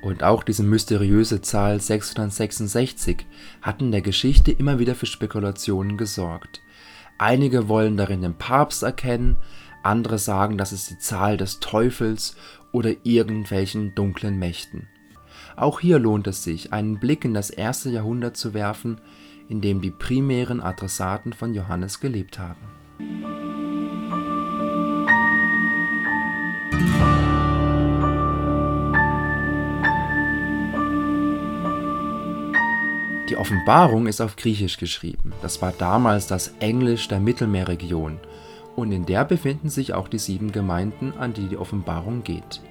Und auch diese mysteriöse Zahl 666 hat in der Geschichte immer wieder für Spekulationen gesorgt. Einige wollen darin den Papst erkennen, andere sagen, das ist die Zahl des Teufels oder irgendwelchen dunklen Mächten. Auch hier lohnt es sich, einen Blick in das erste Jahrhundert zu werfen, in dem die primären Adressaten von Johannes gelebt haben. Die Offenbarung ist auf Griechisch geschrieben. Das war damals das Englisch der Mittelmeerregion. Und in der befinden sich auch die sieben Gemeinden, an die die Offenbarung geht.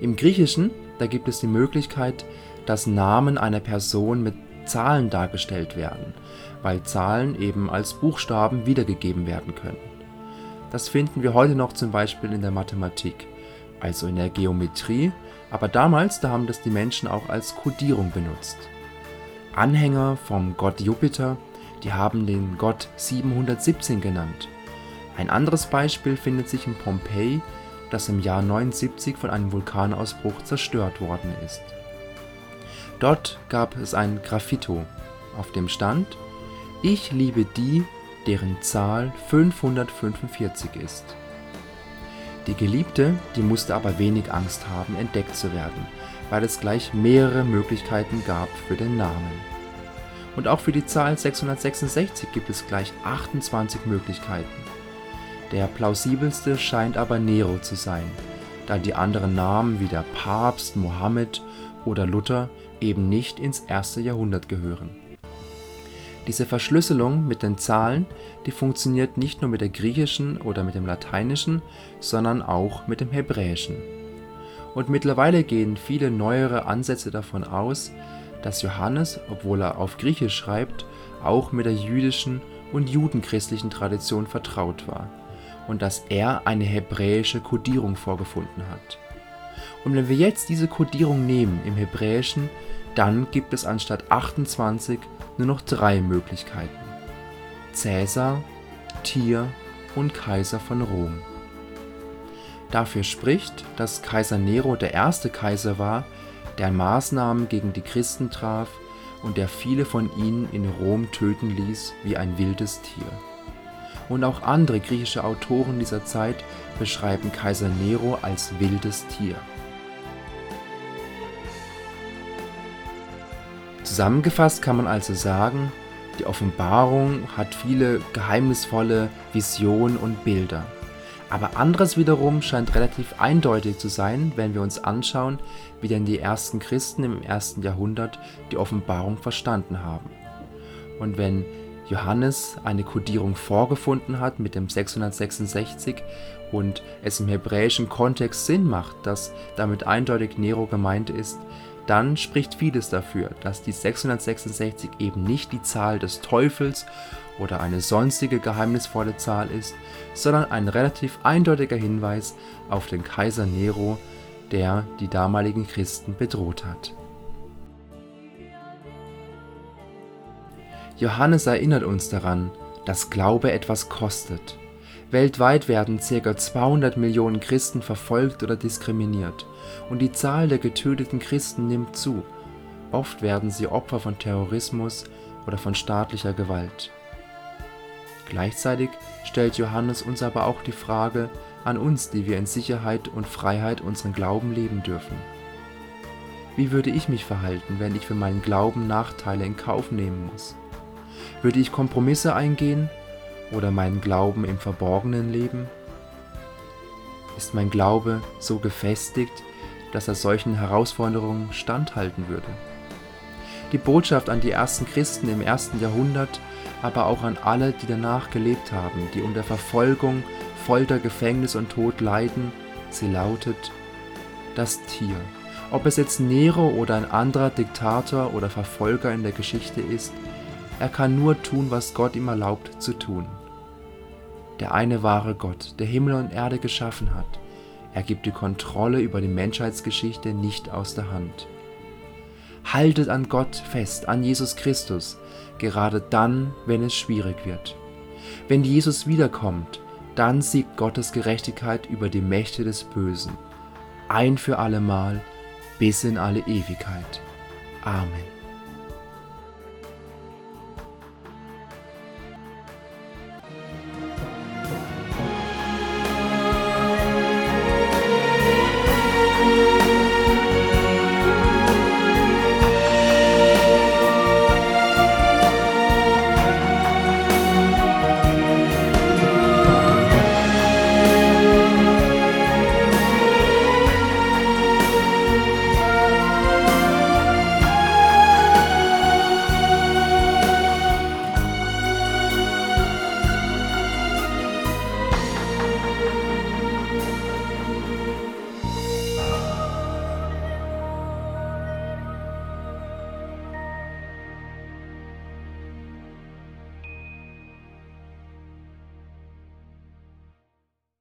Im Griechischen, da gibt es die Möglichkeit, dass Namen einer Person mit Zahlen dargestellt werden, weil Zahlen eben als Buchstaben wiedergegeben werden können. Das finden wir heute noch zum Beispiel in der Mathematik, also in der Geometrie, aber damals, da haben das die Menschen auch als Codierung benutzt. Anhänger vom Gott Jupiter, die haben den Gott 717 genannt. Ein anderes Beispiel findet sich in Pompeji, das im Jahr 79 von einem Vulkanausbruch zerstört worden ist. Dort gab es ein Graffito, auf dem stand: Ich liebe die, deren Zahl 545 ist. Die Geliebte, die musste aber wenig Angst haben, entdeckt zu werden, weil es gleich mehrere Möglichkeiten gab für den Namen. Und auch für die Zahl 666 gibt es gleich 28 Möglichkeiten. Der plausibelste scheint aber Nero zu sein, da die anderen Namen wie der Papst, Mohammed oder Luther eben nicht ins erste Jahrhundert gehören. Diese Verschlüsselung mit den Zahlen, die funktioniert nicht nur mit der griechischen oder mit dem lateinischen, sondern auch mit dem hebräischen. Und mittlerweile gehen viele neuere Ansätze davon aus, dass Johannes, obwohl er auf Griechisch schreibt, auch mit der jüdischen und judenchristlichen Tradition vertraut war und dass er eine hebräische Kodierung vorgefunden hat. Und wenn wir jetzt diese Kodierung nehmen im Hebräischen, dann gibt es anstatt 28 nur noch drei Möglichkeiten. Cäsar, Tier und Kaiser von Rom. Dafür spricht, dass Kaiser Nero der erste Kaiser war, der Maßnahmen gegen die Christen traf und der viele von ihnen in Rom töten ließ wie ein wildes Tier. Und auch andere griechische Autoren dieser Zeit beschreiben Kaiser Nero als wildes Tier. Zusammengefasst kann man also sagen, die Offenbarung hat viele geheimnisvolle Visionen und Bilder. Aber anderes wiederum scheint relativ eindeutig zu sein, wenn wir uns anschauen, wie denn die ersten Christen im ersten Jahrhundert die Offenbarung verstanden haben. Und wenn Johannes eine Kodierung vorgefunden hat mit dem 666 und es im hebräischen Kontext Sinn macht, dass damit eindeutig Nero gemeint ist, dann spricht vieles dafür, dass die 666 eben nicht die Zahl des Teufels oder eine sonstige geheimnisvolle Zahl ist, sondern ein relativ eindeutiger Hinweis auf den Kaiser Nero, der die damaligen Christen bedroht hat. Johannes erinnert uns daran, dass Glaube etwas kostet. Weltweit werden ca. 200 Millionen Christen verfolgt oder diskriminiert und die Zahl der getöteten Christen nimmt zu. Oft werden sie Opfer von Terrorismus oder von staatlicher Gewalt. Gleichzeitig stellt Johannes uns aber auch die Frage an uns, die wir in Sicherheit und Freiheit unseren Glauben leben dürfen. Wie würde ich mich verhalten, wenn ich für meinen Glauben Nachteile in Kauf nehmen muss? Würde ich Kompromisse eingehen oder meinen Glauben im Verborgenen leben? Ist mein Glaube so gefestigt, dass er solchen Herausforderungen standhalten würde? Die Botschaft an die ersten Christen im ersten Jahrhundert aber auch an alle, die danach gelebt haben, die unter Verfolgung, Folter, Gefängnis und Tod leiden. Sie lautet das Tier. Ob es jetzt Nero oder ein anderer Diktator oder Verfolger in der Geschichte ist, er kann nur tun, was Gott ihm erlaubt zu tun. Der eine wahre Gott, der Himmel und Erde geschaffen hat, er gibt die Kontrolle über die Menschheitsgeschichte nicht aus der Hand. Haltet an Gott fest, an Jesus Christus, gerade dann, wenn es schwierig wird. Wenn Jesus wiederkommt, dann siegt Gottes Gerechtigkeit über die Mächte des Bösen, ein für allemal bis in alle Ewigkeit. Amen.